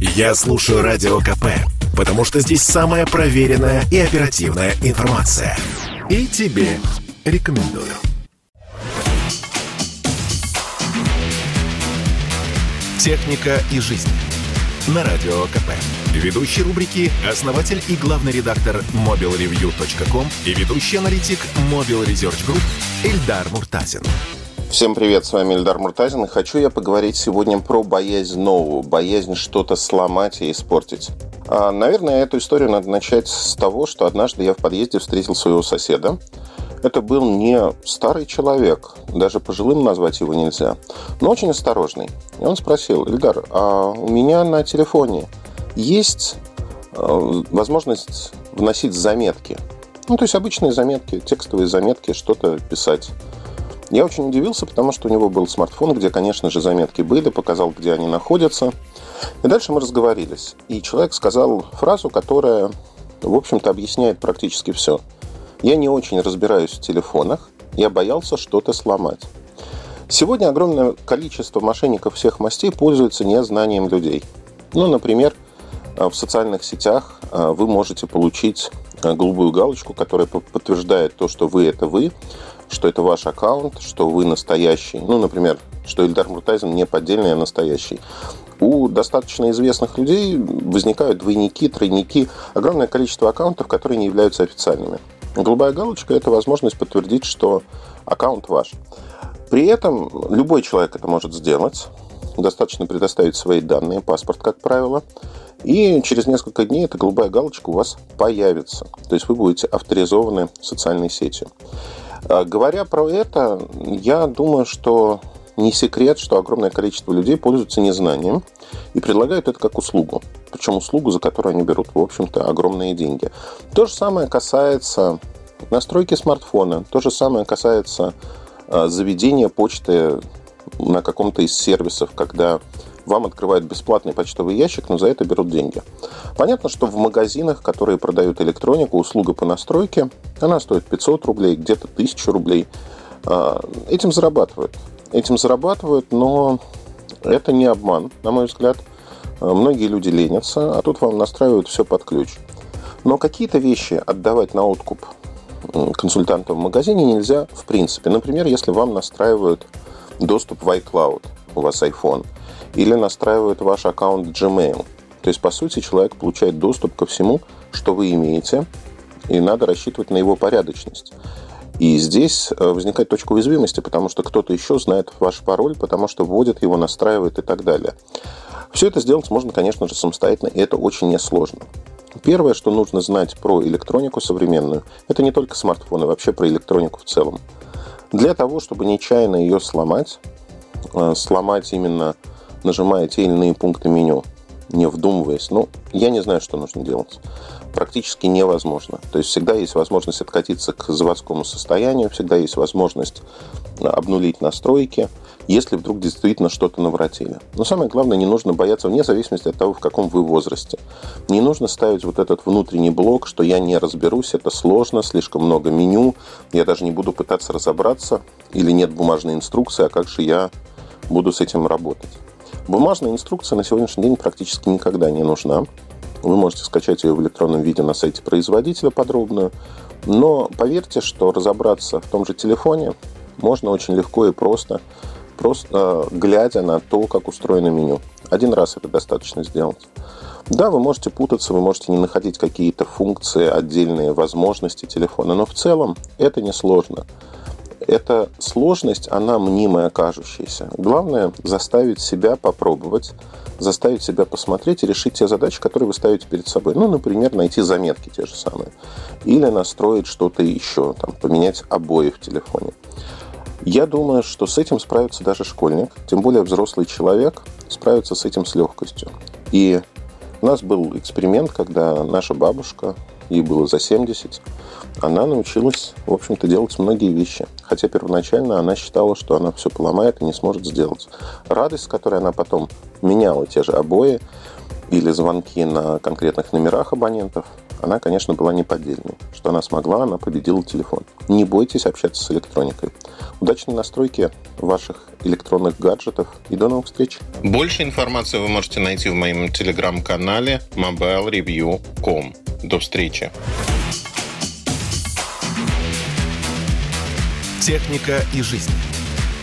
Я слушаю Радио КП, потому что здесь самая проверенная и оперативная информация. И тебе рекомендую. «Техника и жизнь» на Радио КП. Ведущий рубрики – основатель и главный редактор mobilreview.com и ведущий аналитик Mobile Research Group Эльдар Муртазин. Всем привет, с вами Эльдар Муртазин, и хочу я поговорить сегодня про боязнь нового, боязнь что-то сломать и испортить. А, наверное, эту историю надо начать с того, что однажды я в подъезде встретил своего соседа, это был не старый человек, даже пожилым назвать его нельзя, но очень осторожный. И он спросил, Ильдар, а у меня на телефоне есть э, возможность вносить заметки? Ну, то есть обычные заметки, текстовые заметки, что-то писать. Я очень удивился, потому что у него был смартфон, где, конечно же, заметки были, показал, где они находятся. И дальше мы разговорились. И человек сказал фразу, которая, в общем-то, объясняет практически все – я не очень разбираюсь в телефонах, я боялся что-то сломать. Сегодня огромное количество мошенников всех мастей пользуются незнанием людей. Ну, например, в социальных сетях э, вы можете получить э, голубую галочку, которая подтверждает то, что вы – это вы, что это ваш аккаунт, что вы настоящий. Ну, например, что Ильдар Муртазин не поддельный, а настоящий. У достаточно известных людей возникают двойники, тройники, огромное количество аккаунтов, которые не являются официальными. Голубая галочка – это возможность подтвердить, что аккаунт ваш. При этом любой человек это может сделать. Достаточно предоставить свои данные, паспорт, как правило. И через несколько дней эта голубая галочка у вас появится. То есть вы будете авторизованы социальной сетью. А, говоря про это, я думаю, что не секрет, что огромное количество людей пользуются незнанием и предлагают это как услугу. Причем услугу, за которую они берут, в общем-то, огромные деньги. То же самое касается настройки смартфона. То же самое касается а, заведения почты на каком-то из сервисов, когда вам открывают бесплатный почтовый ящик, но за это берут деньги. Понятно, что в магазинах, которые продают электронику, услуга по настройке, она стоит 500 рублей, где-то 1000 рублей. А, этим зарабатывают. Этим зарабатывают, но это не обман, на мой взгляд. А, многие люди ленятся, а тут вам настраивают все под ключ. Но какие-то вещи отдавать на откуп консультантам в магазине нельзя в принципе. Например, если вам настраивают доступ в iCloud, у вас iPhone, или настраивают ваш аккаунт Gmail. То есть, по сути, человек получает доступ ко всему, что вы имеете, и надо рассчитывать на его порядочность. И здесь э, возникает точка уязвимости, потому что кто-то еще знает ваш пароль, потому что вводит его, настраивает и так далее. Все это сделать можно, конечно же, самостоятельно, и это очень несложно. Первое, что нужно знать про электронику современную, это не только смартфоны, вообще про электронику в целом. Для того, чтобы нечаянно ее сломать, э, сломать именно нажимая те или иные пункты меню, не вдумываясь, ну, я не знаю, что нужно делать. Практически невозможно. То есть всегда есть возможность откатиться к заводскому состоянию, всегда есть возможность обнулить настройки, если вдруг действительно что-то наворотили. Но самое главное, не нужно бояться вне зависимости от того, в каком вы возрасте. Не нужно ставить вот этот внутренний блок, что я не разберусь, это сложно, слишком много меню, я даже не буду пытаться разобраться, или нет бумажной инструкции, а как же я буду с этим работать. Бумажная инструкция на сегодняшний день практически никогда не нужна. Вы можете скачать ее в электронном виде на сайте производителя подробную. Но поверьте, что разобраться в том же телефоне можно очень легко и просто просто э, глядя на то, как устроено меню. Один раз это достаточно сделать. Да, вы можете путаться, вы можете не находить какие-то функции, отдельные возможности телефона, но в целом это несложно. Эта сложность, она мнимая, кажущаяся. Главное заставить себя попробовать, заставить себя посмотреть и решить те задачи, которые вы ставите перед собой. Ну, например, найти заметки те же самые. Или настроить что-то еще, там, поменять обои в телефоне. Я думаю, что с этим справится даже школьник, тем более взрослый человек справится с этим с легкостью. И у нас был эксперимент, когда наша бабушка, ей было за 70, она научилась, в общем-то, делать многие вещи. Хотя первоначально она считала, что она все поломает и не сможет сделать. Радость, с которой она потом меняла те же обои или звонки на конкретных номерах абонентов, она, конечно, была неподдельной. Что она смогла, она победила телефон. Не бойтесь общаться с электроникой. Удачной настройки ваших электронных гаджетов и до новых встреч. Больше информации вы можете найти в моем телеграм-канале mobilereview.com. До встречи. Техника и жизнь.